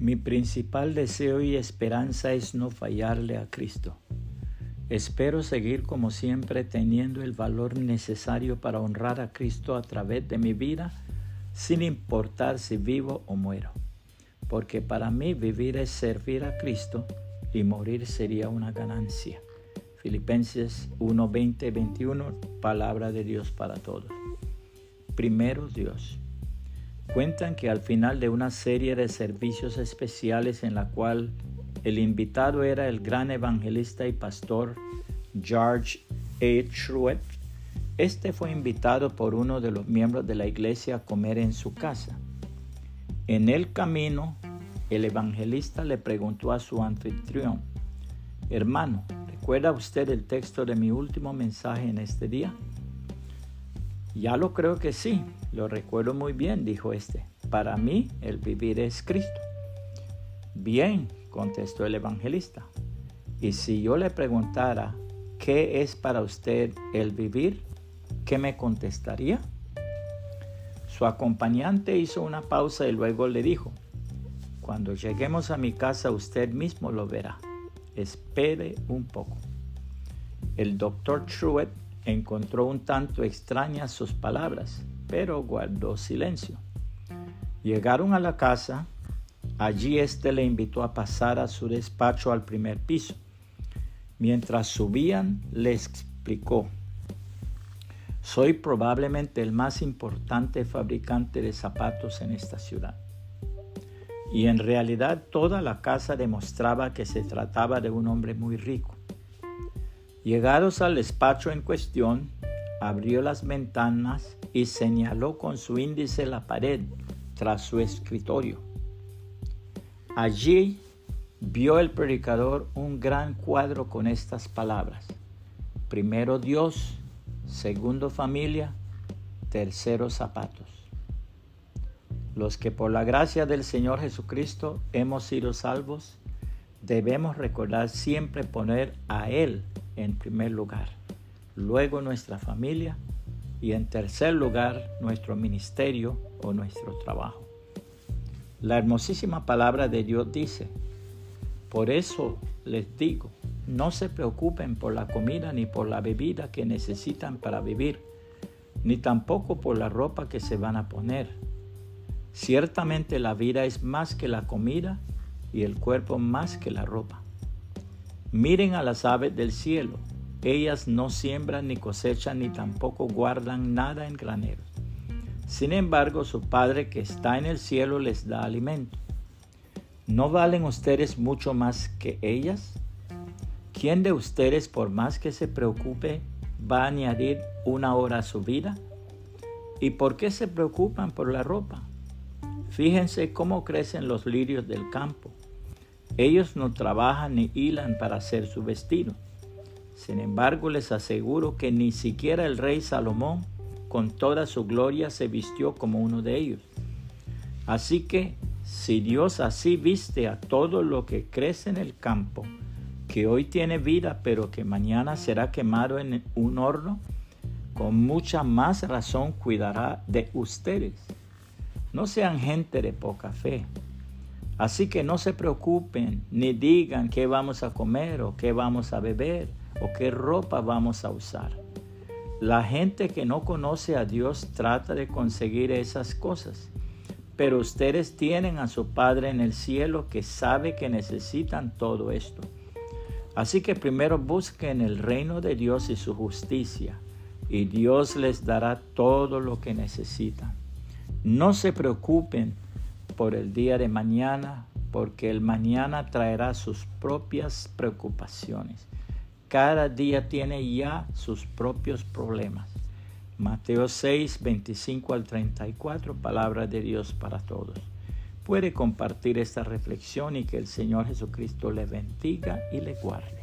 Mi principal deseo y esperanza es no fallarle a Cristo. Espero seguir como siempre teniendo el valor necesario para honrar a Cristo a través de mi vida, sin importar si vivo o muero. Porque para mí vivir es servir a Cristo y morir sería una ganancia. Filipenses 1, 20, 21, palabra de Dios para todos. Primero Dios. Cuentan que al final de una serie de servicios especiales en la cual el invitado era el gran evangelista y pastor George A. Truett, este fue invitado por uno de los miembros de la iglesia a comer en su casa. En el camino, el evangelista le preguntó a su anfitrión, hermano, ¿recuerda usted el texto de mi último mensaje en este día? Ya lo creo que sí, lo recuerdo muy bien, dijo este. Para mí el vivir es Cristo. Bien, contestó el evangelista. Y si yo le preguntara, ¿qué es para usted el vivir? ¿Qué me contestaría? Su acompañante hizo una pausa y luego le dijo, cuando lleguemos a mi casa usted mismo lo verá. Espere un poco. El doctor Truett Encontró un tanto extrañas sus palabras, pero guardó silencio. Llegaron a la casa. Allí éste le invitó a pasar a su despacho al primer piso. Mientras subían, le explicó, soy probablemente el más importante fabricante de zapatos en esta ciudad. Y en realidad toda la casa demostraba que se trataba de un hombre muy rico. Llegados al despacho en cuestión, abrió las ventanas y señaló con su índice la pared tras su escritorio. Allí vio el predicador un gran cuadro con estas palabras. Primero Dios, segundo familia, tercero zapatos. Los que por la gracia del Señor Jesucristo hemos sido salvos, debemos recordar siempre poner a Él en primer lugar, luego nuestra familia y en tercer lugar nuestro ministerio o nuestro trabajo. La hermosísima palabra de Dios dice, por eso les digo, no se preocupen por la comida ni por la bebida que necesitan para vivir, ni tampoco por la ropa que se van a poner. Ciertamente la vida es más que la comida y el cuerpo más que la ropa. Miren a las aves del cielo. Ellas no siembran ni cosechan ni tampoco guardan nada en graneros. Sin embargo, su Padre que está en el cielo les da alimento. ¿No valen ustedes mucho más que ellas? ¿Quién de ustedes, por más que se preocupe, va a añadir una hora a su vida? ¿Y por qué se preocupan por la ropa? Fíjense cómo crecen los lirios del campo. Ellos no trabajan ni hilan para hacer su vestido. Sin embargo, les aseguro que ni siquiera el rey Salomón, con toda su gloria, se vistió como uno de ellos. Así que, si Dios así viste a todo lo que crece en el campo, que hoy tiene vida, pero que mañana será quemado en un horno, con mucha más razón cuidará de ustedes. No sean gente de poca fe Así que no se preocupen ni digan qué vamos a comer o qué vamos a beber o qué ropa vamos a usar. La gente que no conoce a Dios trata de conseguir esas cosas, pero ustedes tienen a su Padre en el cielo que sabe que necesitan todo esto. Así que primero busquen el reino de Dios y su justicia, y Dios les dará todo lo que necesitan. No se preocupen por el día de mañana, porque el mañana traerá sus propias preocupaciones. Cada día tiene ya sus propios problemas. Mateo 6, 25 al 34, palabra de Dios para todos. Puede compartir esta reflexión y que el Señor Jesucristo le bendiga y le guarde.